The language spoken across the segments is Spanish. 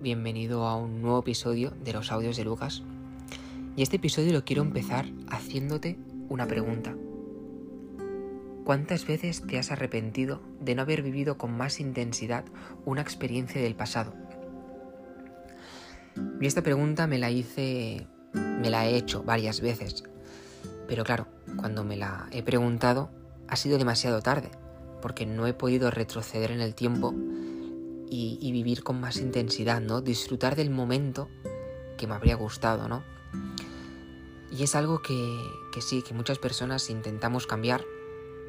bienvenido a un nuevo episodio de los audios de Lucas. Y este episodio lo quiero empezar haciéndote una pregunta. ¿Cuántas veces te has arrepentido de no haber vivido con más intensidad una experiencia del pasado? Y esta pregunta me la hice, me la he hecho varias veces. Pero claro, cuando me la he preguntado ha sido demasiado tarde, porque no he podido retroceder en el tiempo y, vivir con más intensidad, ¿no? Disfrutar del momento que me habría gustado, ¿no? Y es algo que, que sí, que muchas personas intentamos cambiar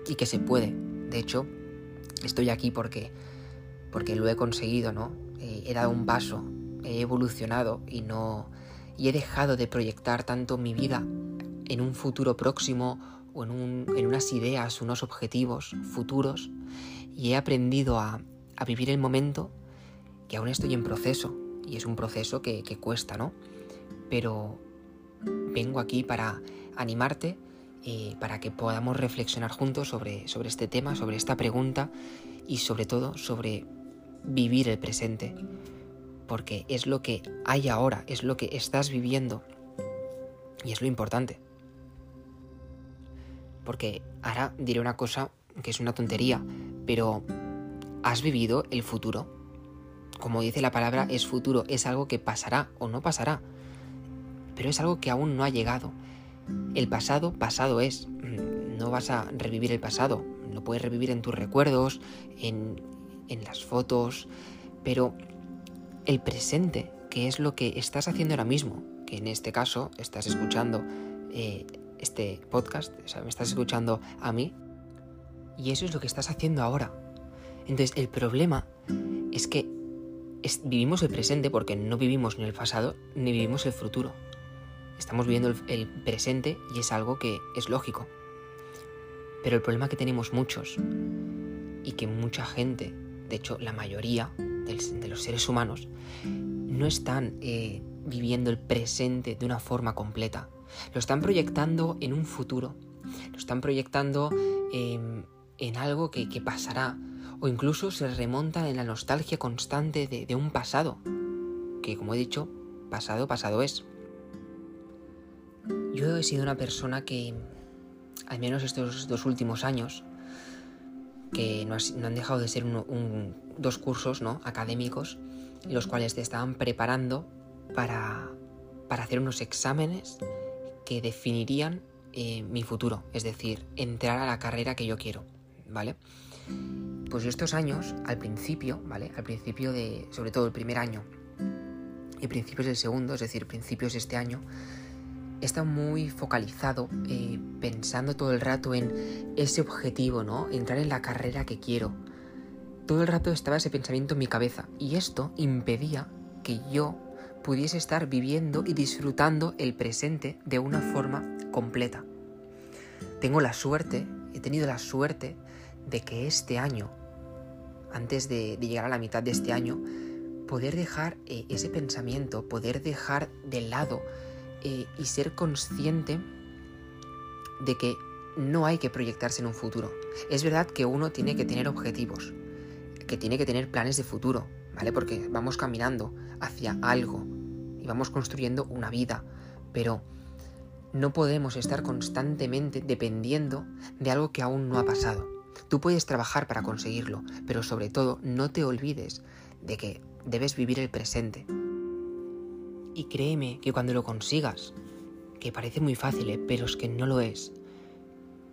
y que se puede. De hecho, estoy aquí porque, porque lo he conseguido, ¿no? Eh, he dado un paso, he evolucionado y no y he dejado de proyectar tanto mi vida en un futuro próximo o en, un, en unas ideas, unos objetivos futuros y he aprendido a, a vivir el momento que aún estoy en proceso y es un proceso que, cuesta, ¿no? Pero vengo aquí para animarte eh, para que podamos reflexionar juntos sobre, sobre este tema, sobre esta pregunta y sobre todo sobre vivir el presente. Porque es lo que hay ahora, es lo que estás viviendo y es lo importante. Porque ahora diré una cosa que es una tontería, pero ¿has vivido el futuro? Como dice la palabra, es futuro, es algo que pasará o no pasará, pero es algo que aún no ha llegado. El pasado, pasado es. No vas a revivir el pasado, lo puedes revivir en tus recuerdos, en, en las fotos, pero el presente, que es lo que estás haciendo ahora mismo, que en este caso estás escuchando eh, este podcast, o sea, me estás escuchando a mí, y eso es lo que estás haciendo ahora. Entonces, el problema es que vivimos el presente porque no vivimos ni el pasado ni vivimos el futuro. Estamos viviendo el, presente y es algo que es lógico. Pero el problema que tenemos muchos y que mucha gente, de hecho la mayoría de los seres humanos, no están eh, viviendo el presente de una forma completa. Lo están proyectando en un futuro, lo están proyectando en algo que, pasará, o incluso se remontan en la nostalgia constante de, un pasado, que como he dicho, pasado, pasado es. Yo he sido una persona que, al menos estos dos últimos años, que no, han dejado de ser dos cursos ¿no? académicos, los cuales te estaban preparando para, para hacer unos exámenes que definirían eh, mi futuro, es decir, entrar a la carrera que yo quiero, ¿vale? Pues estos años, al principio, ¿vale? Al principio de, sobre todo el primer año y principios del segundo, es decir, principios de este año, está muy focalizado, eh, pensando todo el rato en ese objetivo, ¿no? Entrar en la carrera que quiero. Todo el rato estaba ese pensamiento en mi cabeza y esto impedía que yo pudiese estar viviendo y disfrutando el presente de una forma completa. Tengo la suerte, he tenido la suerte de que este año, antes de, llegar a la mitad de este año, poder dejar eh, ese pensamiento, poder dejar de lado eh, y ser consciente de que no hay que proyectarse en un futuro. Es verdad que uno tiene que tener objetivos, que tiene que tener planes de futuro, ¿vale? Porque vamos caminando hacia algo y vamos construyendo una vida, pero no podemos estar constantemente dependiendo de algo que aún no ha pasado. Tú puedes trabajar para conseguirlo, pero sobre todo no te olvides de que debes vivir el presente. Y créeme que cuando lo consigas, que parece muy fácil, ¿eh? pero es que no lo es.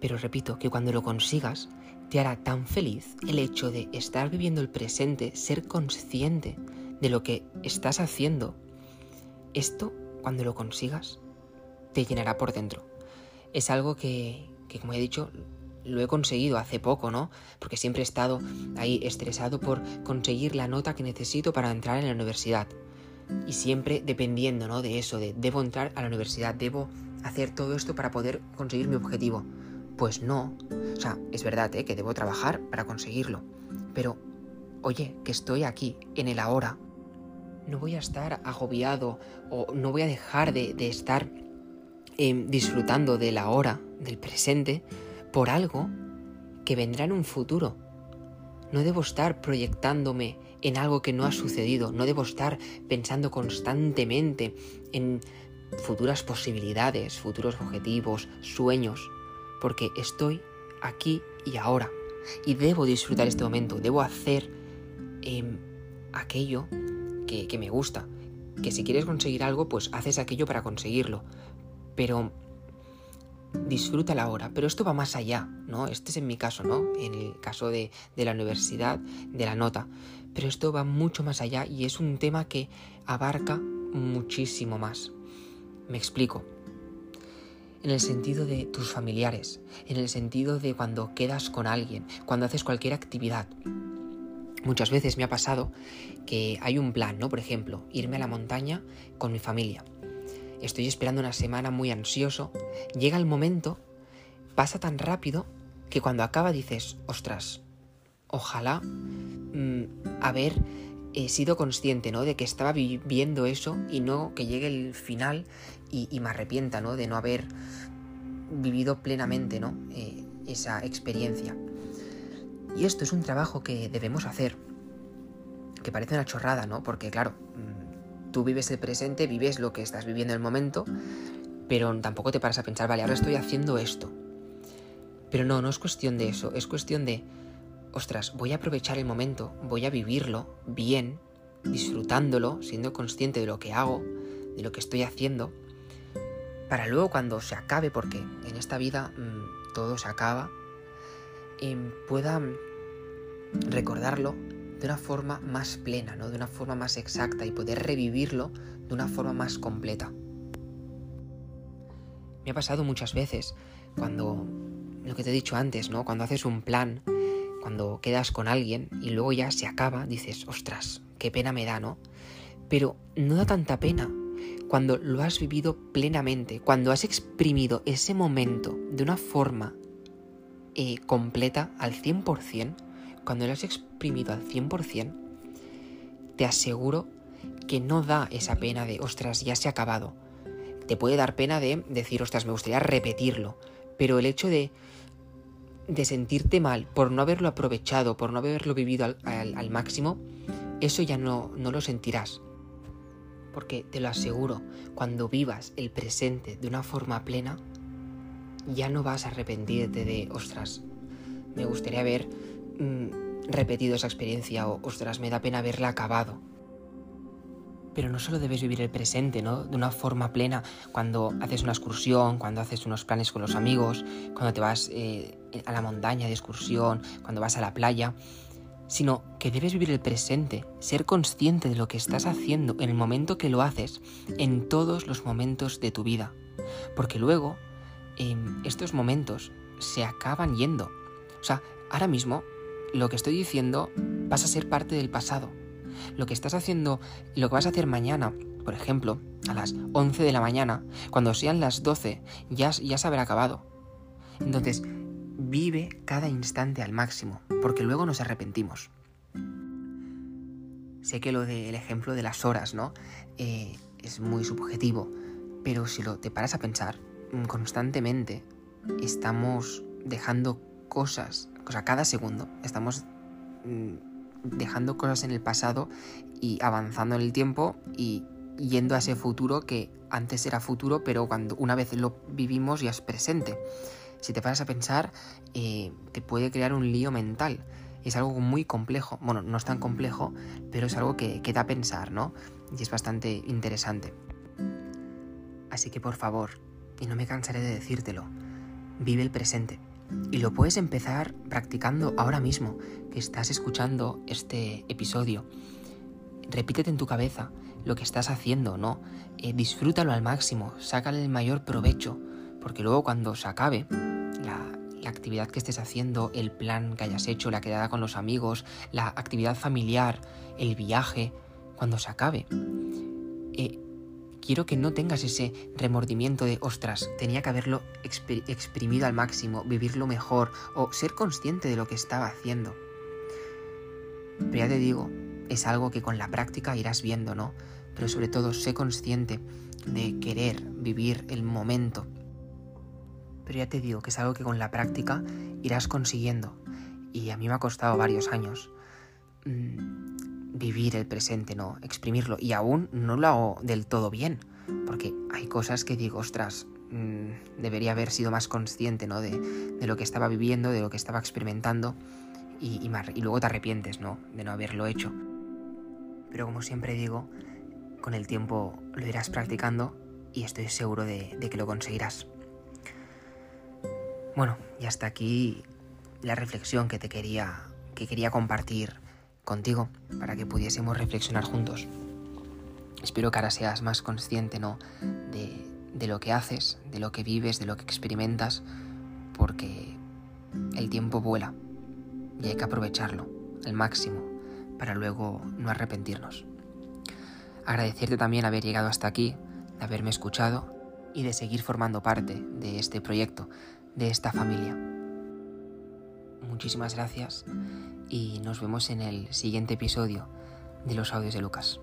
Pero repito, que cuando lo consigas, te hará tan feliz el hecho de estar viviendo el presente, ser consciente de lo que estás haciendo. Esto, cuando lo consigas, te llenará por dentro. Es algo que, que como he dicho, lo he conseguido hace poco, ¿no? Porque siempre he estado ahí estresado por conseguir la nota que necesito para entrar en la universidad y siempre dependiendo ¿no? de eso, de debo entrar a la universidad, debo hacer todo esto para poder conseguir mi objetivo. Pues no. O sea, es verdad ¿eh? que debo trabajar para conseguirlo. Pero, oye, que estoy aquí, en el ahora. No voy a estar agobiado o no voy a dejar de, estar em, disfrutando del ahora, del presente, por algo que vendrá en un futuro. No debo estar proyectándome en algo que no ha sucedido, no debo estar pensando constantemente en futuras posibilidades, futuros objetivos, sueños, porque estoy aquí y ahora. Y debo disfrutar este momento, debo hacer em, aquello que, que me gusta, que si quieres conseguir algo, pues haces aquello para conseguirlo, pero disfruta la hora, pero esto va más allá, ¿no? Este es en mi caso, ¿no? En el caso de, de, la universidad, de la nota. Pero esto va mucho más allá y es un tema que abarca muchísimo más. Me explico. En el sentido de tus familiares, en el sentido de cuando quedas con alguien, cuando haces cualquier actividad. Muchas veces me ha pasado que hay un plan, ¿no? Por ejemplo, irme a la montaña con mi familia estoy esperando una semana muy ansioso, llega el momento, pasa tan rápido que cuando acaba dices, ostras, ojalá mm, haber eh, sido consciente, ¿no? De que estaba viviendo eso y no que llegue el final y, me arrepienta, ¿no? De no haber vivido plenamente, ¿no? Eh, esa experiencia. Y esto es un trabajo que debemos hacer, que parece una chorrada, ¿no? Porque claro, Tú vives el presente, vives lo que estás viviendo en el momento, pero tampoco te paras a pensar, vale, ahora estoy haciendo esto. Pero no, no es cuestión de eso, es cuestión de, ostras, voy a aprovechar el momento, voy a vivirlo bien, disfrutándolo, siendo consciente de lo que hago, de lo que estoy haciendo, para luego cuando se acabe, porque en esta vida mmm, todo se acaba, eh, pueda recordarlo de una forma más plena, ¿no? de una forma más exacta y poder revivirlo de una forma más completa. Me ha pasado muchas veces cuando, lo que te he dicho antes, ¿no? cuando haces un plan, cuando quedas con alguien y luego ya se acaba, dices, ostras, qué pena me da, ¿no? Pero no da tanta pena cuando lo has vivido plenamente, cuando has exprimido ese momento de una forma eh, completa al 100%, cuando lo has exprimido al 100%, te aseguro que no da esa pena de, ostras, ya se ha acabado. Te puede dar pena de decir, ostras, me gustaría repetirlo, pero el hecho de, de sentirte mal por no haberlo aprovechado, por no haberlo vivido al, máximo, eso ya no, no lo sentirás. Porque te lo aseguro, cuando vivas el presente de una forma plena, ya no vas a arrepentirte de, ostras, me gustaría haber Mm, repetido esa experiencia o, ostras, me da pena haberla acabado. Pero no solo debes vivir el presente, ¿no? De una forma plena cuando haces una excursión, cuando haces unos planes con los amigos, cuando te vas eh, a la montaña de excursión, cuando vas a la playa, sino que debes vivir el presente, ser consciente de lo que estás haciendo en el momento que lo haces, en todos los momentos de tu vida. Porque luego, em, estos momentos se acaban yendo. O sea, ahora mismo lo que estoy diciendo vas a ser parte del pasado. Lo que estás haciendo, lo que vas a hacer mañana, por ejemplo, a las 11 de la mañana, cuando sean las 12, ya, ya se habrá acabado. Entonces, vive cada instante al máximo, porque luego nos arrepentimos. Sé que lo del ejemplo de las horas, ¿no? Eh, es muy subjetivo, pero si lo te paras a pensar, mm, constantemente estamos dejando cosas o sea, cada segundo estamos mm, dejando cosas en el pasado y avanzando en el tiempo y yendo a ese futuro que antes era futuro, pero cuando una vez lo vivimos ya es presente. Si te paras a pensar, eh, te puede crear un lío mental. Es algo muy complejo. Bueno, no es tan complejo, pero es algo que, que da pensar, ¿no? Y es bastante interesante. Así que por favor, y no me cansaré de decírtelo, vive el presente. Y lo puedes empezar practicando ahora mismo que estás escuchando este episodio. Repítete en tu cabeza lo que estás haciendo, ¿no? Eh, disfrútalo al máximo, sácale el mayor provecho, porque luego cuando se acabe la, actividad que estés haciendo, el plan que hayas hecho, la quedada con los amigos, la actividad familiar, el viaje, cuando se acabe, eh, quiero que no tengas ese remordimiento de, ostras, tenía que haberlo exprimido al máximo, vivirlo mejor o ser consciente de lo que estaba haciendo. Pero ya te digo, es algo que con la práctica irás viendo, ¿no? Pero sobre todo, sé consciente de querer vivir el momento. Pero ya te digo que es algo que con la práctica irás consiguiendo. Y a mí me ha costado varios años. Mm, vivir el presente, ¿no? Exprimirlo. Y aún no lo hago del todo bien, porque hay cosas que digo, ostras, mm, debería haber sido más consciente, ¿no? De, lo que estaba viviendo, de lo que estaba experimentando, y, y, luego te arrepientes, ¿no? De no haberlo hecho. Pero como siempre digo, con el tiempo lo irás practicando y estoy seguro de, de que lo conseguirás. Bueno, y hasta aquí la reflexión que te quería, que quería compartir contigo para que pudiésemos reflexionar juntos. Espero que ahora seas más consciente ¿no? de, de lo que haces, de lo que vives, de lo que experimentas, porque el tiempo vuela y hay que aprovecharlo al máximo para luego no arrepentirnos. Agradecerte también haber llegado hasta aquí, de haberme escuchado y de seguir formando parte de este proyecto, de esta familia. Muchísimas gracias y nos vemos en el siguiente episodio de los audios de Lucas.